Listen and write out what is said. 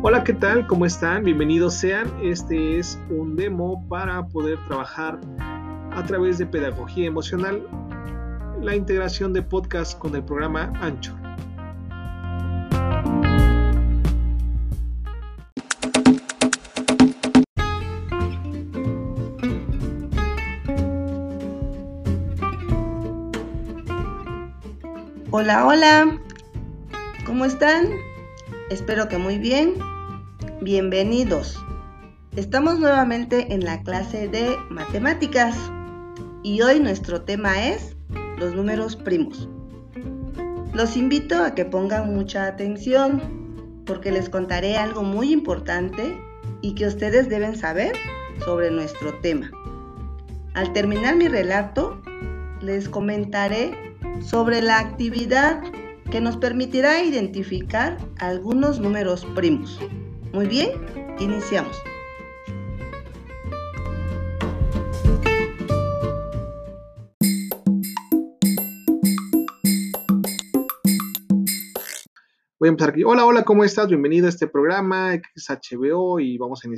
Hola, ¿qué tal? ¿Cómo están? Bienvenidos sean. Este es un demo para poder trabajar a través de pedagogía emocional la integración de podcast con el programa Ancho. Hola, hola. ¿Cómo están? Espero que muy bien. Bienvenidos. Estamos nuevamente en la clase de matemáticas y hoy nuestro tema es los números primos. Los invito a que pongan mucha atención porque les contaré algo muy importante y que ustedes deben saber sobre nuestro tema. Al terminar mi relato, les comentaré sobre la actividad que nos permitirá identificar algunos números primos. Muy bien, iniciamos. Voy a empezar aquí. Hola, hola, ¿cómo estás? Bienvenido a este programa, es HBO y vamos a iniciar